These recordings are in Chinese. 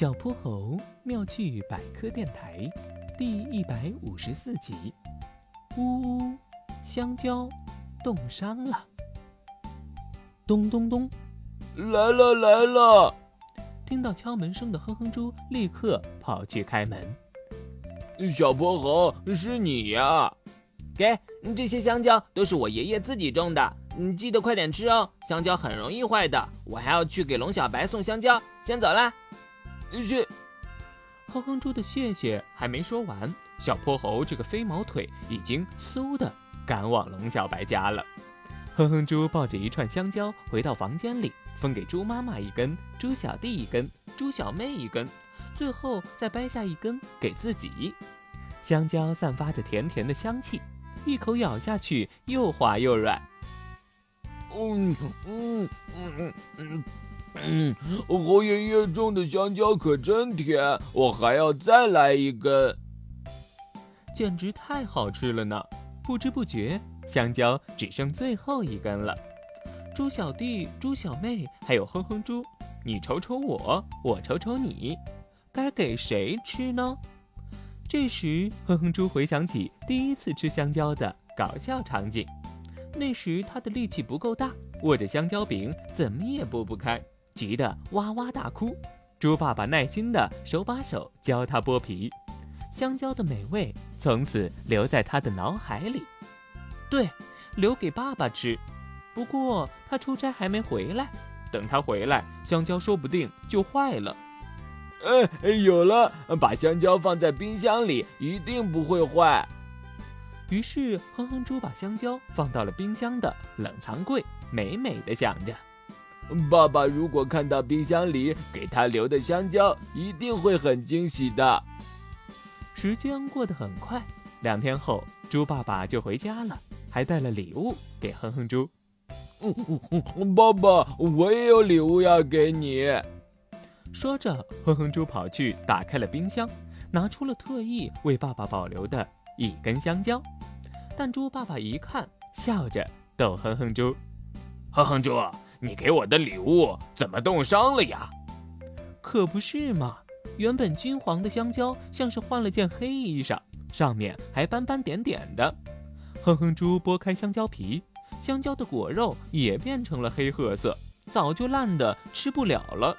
小泼猴妙趣百科电台第一百五十四集：呜呜，香蕉冻伤了。咚咚咚，来了来了！听到敲门声的哼哼猪立刻跑去开门。小泼猴，是你呀？给，这些香蕉都是我爷爷自己种的，你记得快点吃哦，香蕉很容易坏的。我还要去给龙小白送香蕉，先走啦。谢，哼哼猪的谢谢还没说完，小泼猴这个飞毛腿已经嗖的赶往龙小白家了。哼哼猪抱着一串香蕉回到房间里，分给猪妈妈一根，猪小弟一根，猪小妹一根，最后再掰下一根给自己。香蕉散发着甜甜的香气，一口咬下去又滑又软。嗯嗯嗯嗯。嗯，嗯猴爷爷种的香蕉可真甜，我还要再来一根，简直太好吃了呢！不知不觉，香蕉只剩最后一根了。猪小弟、猪小妹，还有哼哼猪，你瞅瞅我，我瞅瞅你，该给谁吃呢？这时，哼哼猪回想起第一次吃香蕉的搞笑场景，那时他的力气不够大，握着香蕉饼怎么也剥不开。急得哇哇大哭，猪爸爸耐心的手把手教他剥皮，香蕉的美味从此留在他的脑海里。对，留给爸爸吃。不过他出差还没回来，等他回来，香蕉说不定就坏了。哎，有了，把香蕉放在冰箱里，一定不会坏。于是哼哼猪把香蕉放到了冰箱的冷藏柜，美美的想着。爸爸如果看到冰箱里给他留的香蕉，一定会很惊喜的。时间过得很快，两天后，猪爸爸就回家了，还带了礼物给哼哼猪。爸爸，我也有礼物要给你。说着，哼哼猪跑去打开了冰箱，拿出了特意为爸爸保留的一根香蕉。但猪爸爸一看，笑着逗哼哼猪：“哼哼猪。”你给我的礼物怎么冻伤了呀？可不是嘛！原本金黄的香蕉像是换了件黑衣裳，上面还斑斑点点的。哼哼猪剥开香蕉皮，香蕉的果肉也变成了黑褐色，早就烂的吃不了了。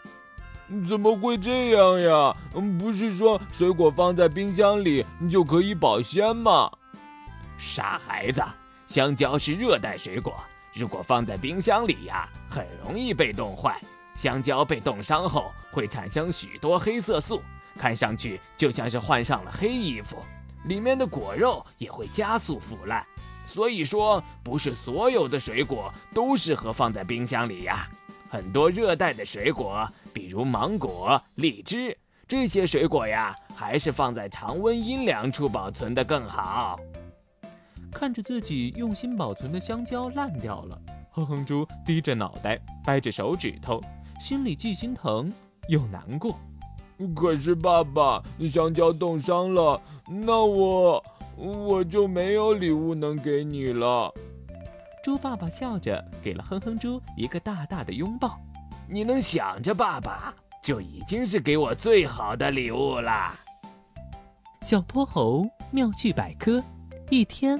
怎么会这样呀？不是说水果放在冰箱里就可以保鲜吗？傻孩子，香蕉是热带水果。如果放在冰箱里呀，很容易被冻坏。香蕉被冻伤后会产生许多黑色素，看上去就像是换上了黑衣服。里面的果肉也会加速腐烂。所以说，不是所有的水果都适合放在冰箱里呀。很多热带的水果，比如芒果、荔枝，这些水果呀，还是放在常温阴凉处保存的更好。看着自己用心保存的香蕉烂掉了，哼哼猪低着脑袋，掰着手指头，心里既心疼又难过。可是爸爸，香蕉冻伤了，那我我就没有礼物能给你了。猪爸爸笑着给了哼哼猪一个大大的拥抱。你能想着爸爸，就已经是给我最好的礼物啦。小泼猴妙趣百科，一天。